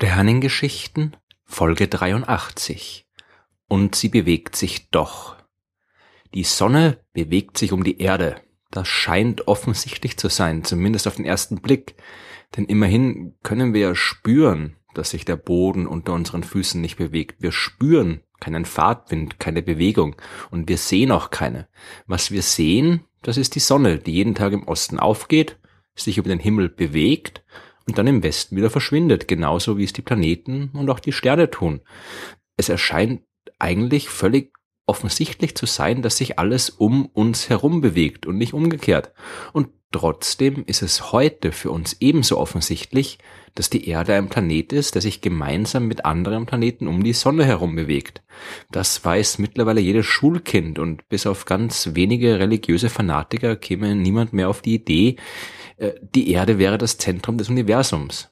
Sternengeschichten Folge 83 Und sie bewegt sich doch. Die Sonne bewegt sich um die Erde. Das scheint offensichtlich zu sein, zumindest auf den ersten Blick. Denn immerhin können wir ja spüren, dass sich der Boden unter unseren Füßen nicht bewegt. Wir spüren keinen Fahrtwind, keine Bewegung und wir sehen auch keine. Was wir sehen, das ist die Sonne, die jeden Tag im Osten aufgeht, sich über den Himmel bewegt und dann im Westen wieder verschwindet, genauso wie es die Planeten und auch die Sterne tun. Es erscheint eigentlich völlig offensichtlich zu sein, dass sich alles um uns herum bewegt und nicht umgekehrt. Und trotzdem ist es heute für uns ebenso offensichtlich, dass die Erde ein Planet ist, der sich gemeinsam mit anderen Planeten um die Sonne herum bewegt. Das weiß mittlerweile jedes Schulkind und bis auf ganz wenige religiöse Fanatiker käme niemand mehr auf die Idee, äh, die Erde wäre das Zentrum des Universums.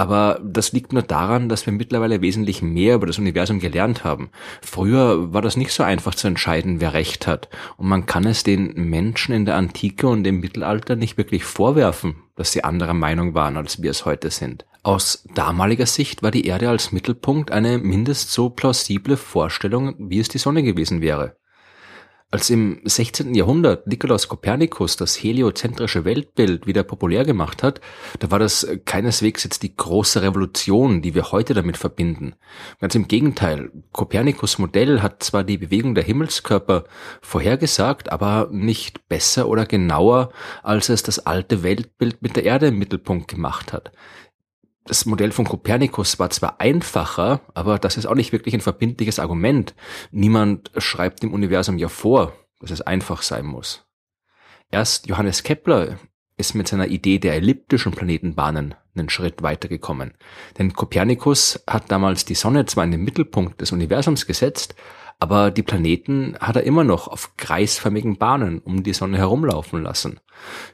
Aber das liegt nur daran, dass wir mittlerweile wesentlich mehr über das Universum gelernt haben. Früher war das nicht so einfach zu entscheiden, wer recht hat. Und man kann es den Menschen in der Antike und im Mittelalter nicht wirklich vorwerfen, dass sie anderer Meinung waren, als wir es heute sind. Aus damaliger Sicht war die Erde als Mittelpunkt eine mindest so plausible Vorstellung, wie es die Sonne gewesen wäre. Als im 16. Jahrhundert Nikolaus Kopernikus das heliozentrische Weltbild wieder populär gemacht hat, da war das keineswegs jetzt die große Revolution, die wir heute damit verbinden. Ganz im Gegenteil, Kopernikus Modell hat zwar die Bewegung der Himmelskörper vorhergesagt, aber nicht besser oder genauer, als es das alte Weltbild mit der Erde im Mittelpunkt gemacht hat das Modell von Kopernikus war zwar einfacher, aber das ist auch nicht wirklich ein verbindliches Argument. Niemand schreibt dem Universum ja vor, dass es einfach sein muss. Erst Johannes Kepler ist mit seiner Idee der elliptischen Planetenbahnen einen Schritt weitergekommen. Denn Kopernikus hat damals die Sonne zwar in den Mittelpunkt des Universums gesetzt, aber die Planeten hat er immer noch auf kreisförmigen Bahnen um die Sonne herumlaufen lassen.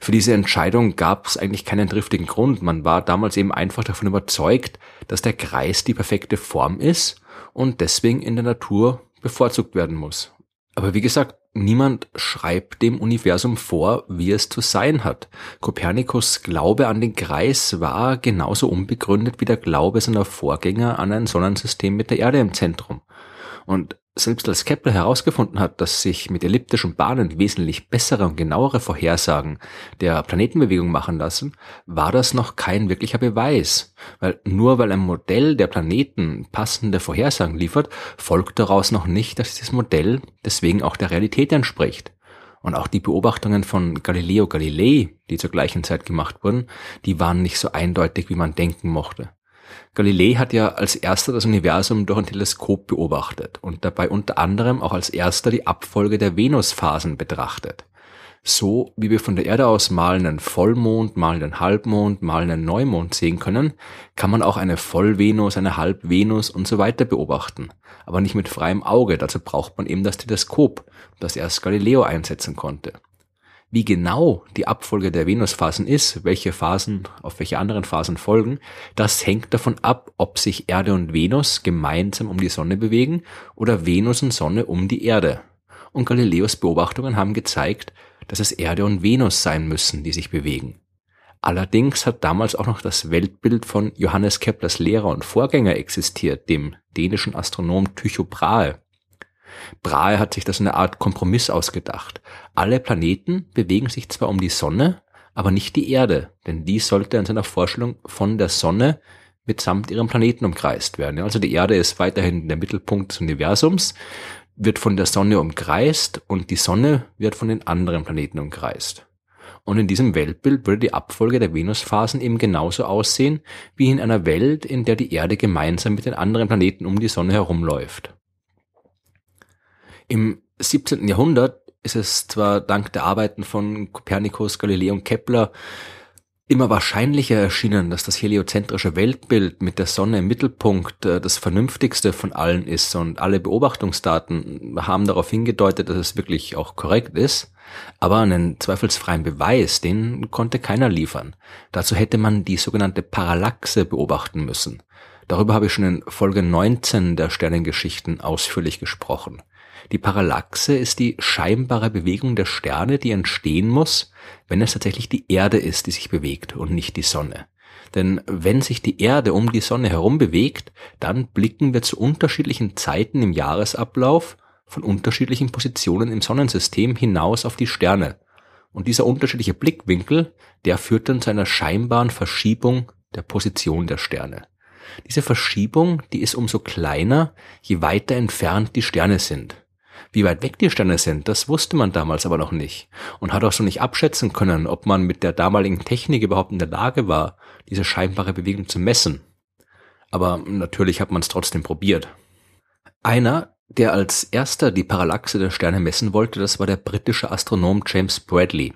Für diese Entscheidung gab es eigentlich keinen triftigen Grund. Man war damals eben einfach davon überzeugt, dass der Kreis die perfekte Form ist und deswegen in der Natur bevorzugt werden muss. Aber wie gesagt, niemand schreibt dem Universum vor, wie es zu sein hat. Kopernikus Glaube an den Kreis war genauso unbegründet wie der Glaube seiner Vorgänger an ein Sonnensystem mit der Erde im Zentrum. Und selbst als Kepler herausgefunden hat, dass sich mit elliptischen Bahnen wesentlich bessere und genauere Vorhersagen der Planetenbewegung machen lassen, war das noch kein wirklicher Beweis. Weil nur weil ein Modell der Planeten passende Vorhersagen liefert, folgt daraus noch nicht, dass dieses Modell deswegen auch der Realität entspricht. Und auch die Beobachtungen von Galileo Galilei, die zur gleichen Zeit gemacht wurden, die waren nicht so eindeutig, wie man denken mochte. Galilei hat ja als erster das Universum durch ein Teleskop beobachtet und dabei unter anderem auch als erster die Abfolge der Venusphasen betrachtet. So wie wir von der Erde aus mal einen Vollmond, mal einen Halbmond, mal einen Neumond sehen können, kann man auch eine Vollvenus, eine Halbvenus und so weiter beobachten. Aber nicht mit freiem Auge, dazu braucht man eben das Teleskop, das erst Galileo einsetzen konnte. Wie genau die Abfolge der Venusphasen ist, welche Phasen auf welche anderen Phasen folgen, das hängt davon ab, ob sich Erde und Venus gemeinsam um die Sonne bewegen oder Venus und Sonne um die Erde. Und Galileos Beobachtungen haben gezeigt, dass es Erde und Venus sein müssen, die sich bewegen. Allerdings hat damals auch noch das Weltbild von Johannes Keplers Lehrer und Vorgänger existiert, dem dänischen Astronom Tycho Brahe. Brahe hat sich das in einer Art Kompromiss ausgedacht. Alle Planeten bewegen sich zwar um die Sonne, aber nicht die Erde, denn die sollte in seiner Vorstellung von der Sonne mitsamt ihrem Planeten umkreist werden. Also die Erde ist weiterhin der Mittelpunkt des Universums, wird von der Sonne umkreist und die Sonne wird von den anderen Planeten umkreist. Und in diesem Weltbild würde die Abfolge der Venusphasen eben genauso aussehen wie in einer Welt, in der die Erde gemeinsam mit den anderen Planeten um die Sonne herumläuft. Im 17. Jahrhundert ist es zwar dank der Arbeiten von Kopernikus, Galilei und Kepler immer wahrscheinlicher erschienen, dass das heliozentrische Weltbild mit der Sonne im Mittelpunkt äh, das vernünftigste von allen ist und alle Beobachtungsdaten haben darauf hingedeutet, dass es wirklich auch korrekt ist. Aber einen zweifelsfreien Beweis, den konnte keiner liefern. Dazu hätte man die sogenannte Parallaxe beobachten müssen. Darüber habe ich schon in Folge 19 der Sternengeschichten ausführlich gesprochen. Die Parallaxe ist die scheinbare Bewegung der Sterne, die entstehen muss, wenn es tatsächlich die Erde ist, die sich bewegt und nicht die Sonne. Denn wenn sich die Erde um die Sonne herum bewegt, dann blicken wir zu unterschiedlichen Zeiten im Jahresablauf von unterschiedlichen Positionen im Sonnensystem hinaus auf die Sterne. Und dieser unterschiedliche Blickwinkel, der führt dann zu einer scheinbaren Verschiebung der Position der Sterne. Diese Verschiebung, die ist umso kleiner, je weiter entfernt die Sterne sind. Wie weit weg die Sterne sind, das wusste man damals aber noch nicht und hat auch so nicht abschätzen können, ob man mit der damaligen Technik überhaupt in der Lage war, diese scheinbare Bewegung zu messen. Aber natürlich hat man es trotzdem probiert. Einer, der als erster die Parallaxe der Sterne messen wollte, das war der britische Astronom James Bradley.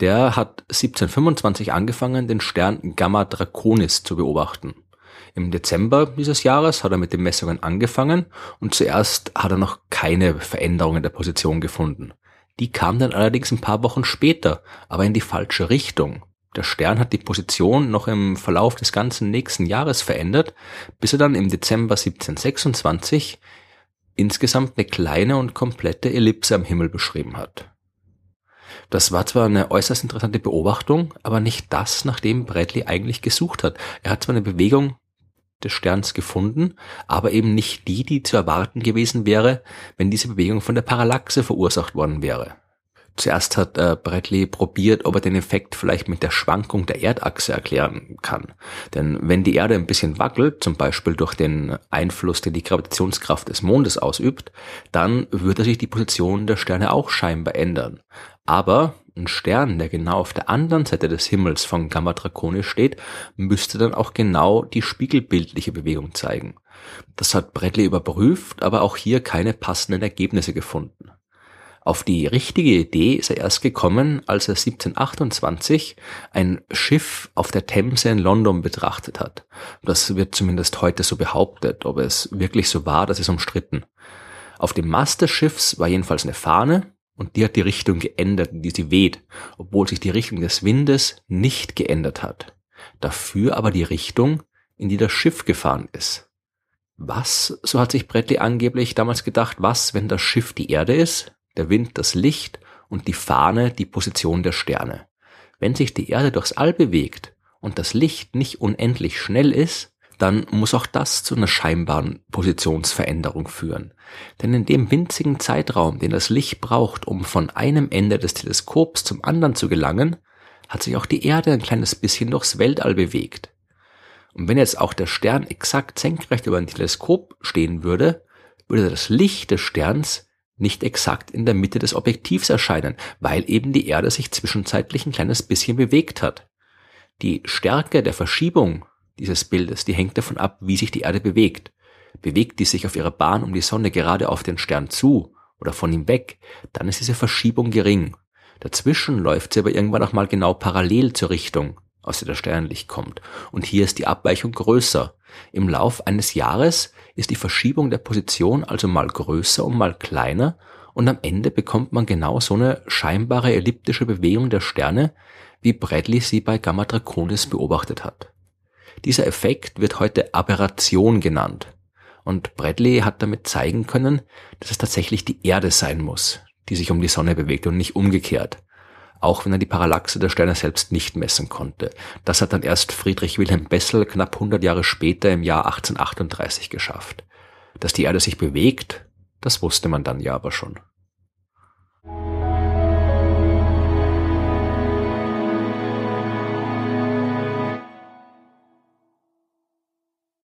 Der hat 1725 angefangen, den Stern Gamma Draconis zu beobachten. Im Dezember dieses Jahres hat er mit den Messungen angefangen und zuerst hat er noch keine Veränderungen der Position gefunden. Die kam dann allerdings ein paar Wochen später, aber in die falsche Richtung. Der Stern hat die Position noch im Verlauf des ganzen nächsten Jahres verändert, bis er dann im Dezember 1726 insgesamt eine kleine und komplette Ellipse am Himmel beschrieben hat. Das war zwar eine äußerst interessante Beobachtung, aber nicht das, nach dem Bradley eigentlich gesucht hat. Er hat zwar eine Bewegung des Sterns gefunden, aber eben nicht die, die zu erwarten gewesen wäre, wenn diese Bewegung von der Parallaxe verursacht worden wäre. Zuerst hat äh, Bradley probiert, ob er den Effekt vielleicht mit der Schwankung der Erdachse erklären kann. Denn wenn die Erde ein bisschen wackelt, zum Beispiel durch den Einfluss, den die Gravitationskraft des Mondes ausübt, dann würde sich die Position der Sterne auch scheinbar ändern. Aber ein Stern, der genau auf der anderen Seite des Himmels von Gamma Draconis steht, müsste dann auch genau die spiegelbildliche Bewegung zeigen. Das hat Bradley überprüft, aber auch hier keine passenden Ergebnisse gefunden. Auf die richtige Idee ist er erst gekommen, als er 1728 ein Schiff auf der Themse in London betrachtet hat. Das wird zumindest heute so behauptet. Ob es wirklich so war, das ist umstritten. Auf dem Mast des Schiffs war jedenfalls eine Fahne, und die hat die Richtung geändert, in die sie weht, obwohl sich die Richtung des Windes nicht geändert hat. Dafür aber die Richtung, in die das Schiff gefahren ist. Was, so hat sich Bradley angeblich damals gedacht, was, wenn das Schiff die Erde ist, der Wind das Licht und die Fahne die Position der Sterne? Wenn sich die Erde durchs All bewegt und das Licht nicht unendlich schnell ist, dann muss auch das zu einer scheinbaren Positionsveränderung führen. Denn in dem winzigen Zeitraum, den das Licht braucht, um von einem Ende des Teleskops zum anderen zu gelangen, hat sich auch die Erde ein kleines bisschen durchs Weltall bewegt. Und wenn jetzt auch der Stern exakt senkrecht über ein Teleskop stehen würde, würde das Licht des Sterns nicht exakt in der Mitte des Objektivs erscheinen, weil eben die Erde sich zwischenzeitlich ein kleines bisschen bewegt hat. Die Stärke der Verschiebung dieses Bildes, die hängt davon ab, wie sich die Erde bewegt. Bewegt die sich auf ihrer Bahn um die Sonne gerade auf den Stern zu oder von ihm weg, dann ist diese Verschiebung gering. Dazwischen läuft sie aber irgendwann auch mal genau parallel zur Richtung, aus der das Sternlicht kommt. Und hier ist die Abweichung größer. Im Lauf eines Jahres ist die Verschiebung der Position also mal größer und mal kleiner und am Ende bekommt man genau so eine scheinbare elliptische Bewegung der Sterne, wie Bradley sie bei Gamma Draconis beobachtet hat. Dieser Effekt wird heute Aberration genannt. Und Bradley hat damit zeigen können, dass es tatsächlich die Erde sein muss, die sich um die Sonne bewegt und nicht umgekehrt. Auch wenn er die Parallaxe der Sterne selbst nicht messen konnte. Das hat dann erst Friedrich Wilhelm Bessel knapp 100 Jahre später im Jahr 1838 geschafft. Dass die Erde sich bewegt, das wusste man dann ja aber schon.